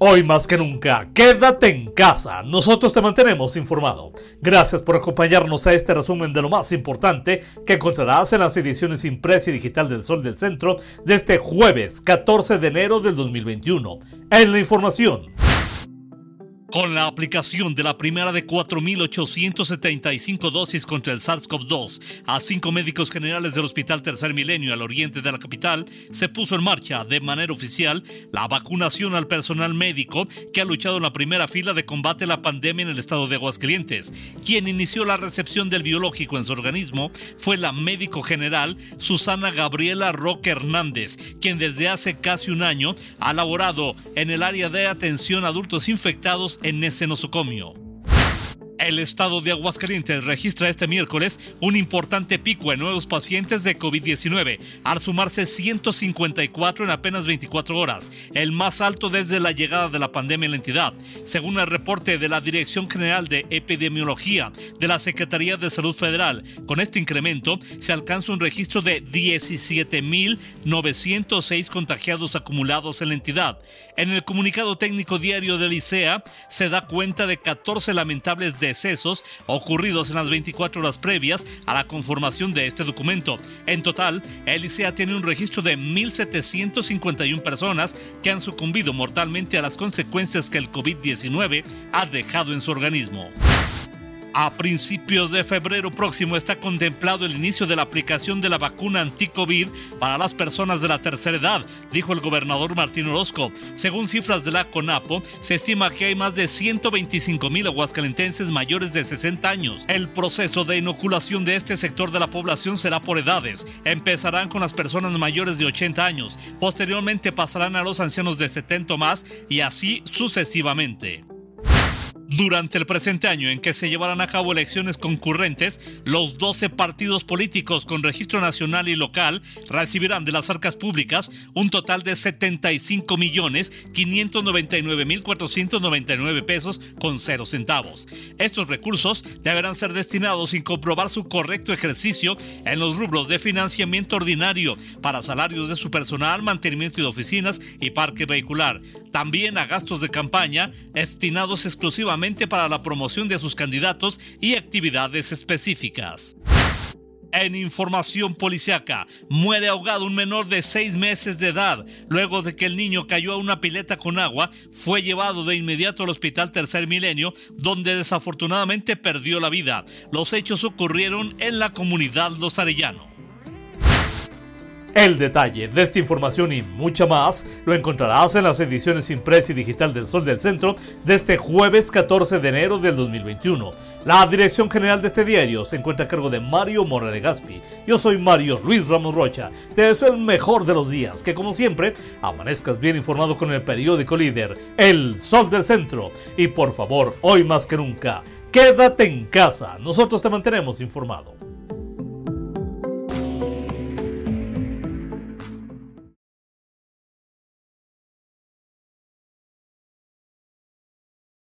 Hoy más que nunca, quédate en casa. Nosotros te mantenemos informado. Gracias por acompañarnos a este resumen de lo más importante que encontrarás en las ediciones impresa y digital del Sol del Centro de este jueves 14 de enero del 2021. En la información. Con la aplicación de la primera de 4.875 dosis contra el SARS-CoV-2 a cinco médicos generales del Hospital Tercer Milenio al oriente de la capital, se puso en marcha de manera oficial la vacunación al personal médico que ha luchado en la primera fila de combate a la pandemia en el estado de Aguascalientes. Quien inició la recepción del biológico en su organismo fue la médico general Susana Gabriela Roque Hernández, quien desde hace casi un año ha laborado en el área de atención a adultos infectados en ese nosocomio. El estado de Aguascalientes registra este miércoles un importante pico en nuevos pacientes de COVID-19, al sumarse 154 en apenas 24 horas, el más alto desde la llegada de la pandemia en la entidad, según el reporte de la Dirección General de Epidemiología de la Secretaría de Salud Federal. Con este incremento se alcanza un registro de 17.906 contagiados acumulados en la entidad. En el comunicado técnico diario del ICEA se da cuenta de 14 lamentables de ocurridos en las 24 horas previas a la conformación de este documento. En total, el tiene un registro de 1.751 personas que han sucumbido mortalmente a las consecuencias que el COVID-19 ha dejado en su organismo. A principios de febrero próximo está contemplado el inicio de la aplicación de la vacuna anti-COVID para las personas de la tercera edad, dijo el gobernador Martín Orozco. Según cifras de la CONAPO, se estima que hay más de 125 mil aguascalentenses mayores de 60 años. El proceso de inoculación de este sector de la población será por edades. Empezarán con las personas mayores de 80 años, posteriormente pasarán a los ancianos de 70 más y así sucesivamente. Durante el presente año en que se llevarán a cabo elecciones concurrentes, los 12 partidos políticos con registro nacional y local recibirán de las arcas públicas un total de 75 millones 599 mil 499 pesos con cero centavos. Estos recursos deberán ser destinados sin comprobar su correcto ejercicio en los rubros de financiamiento ordinario para salarios de su personal, mantenimiento de oficinas y parque vehicular. También a gastos de campaña destinados exclusivamente para la promoción de sus candidatos y actividades específicas. En información policiaca, muere ahogado un menor de seis meses de edad. Luego de que el niño cayó a una pileta con agua, fue llevado de inmediato al hospital Tercer Milenio, donde desafortunadamente perdió la vida. Los hechos ocurrieron en la comunidad Los Arellano. El detalle de esta información y mucha más lo encontrarás en las ediciones impresa y digital del Sol del Centro de este jueves 14 de enero del 2021. La dirección general de este diario se encuentra a cargo de Mario Morales Gaspi. Yo soy Mario Luis Ramos Rocha. Te deseo el mejor de los días, que como siempre amanezcas bien informado con el periódico líder, El Sol del Centro. Y por favor, hoy más que nunca, quédate en casa. Nosotros te mantenemos informado.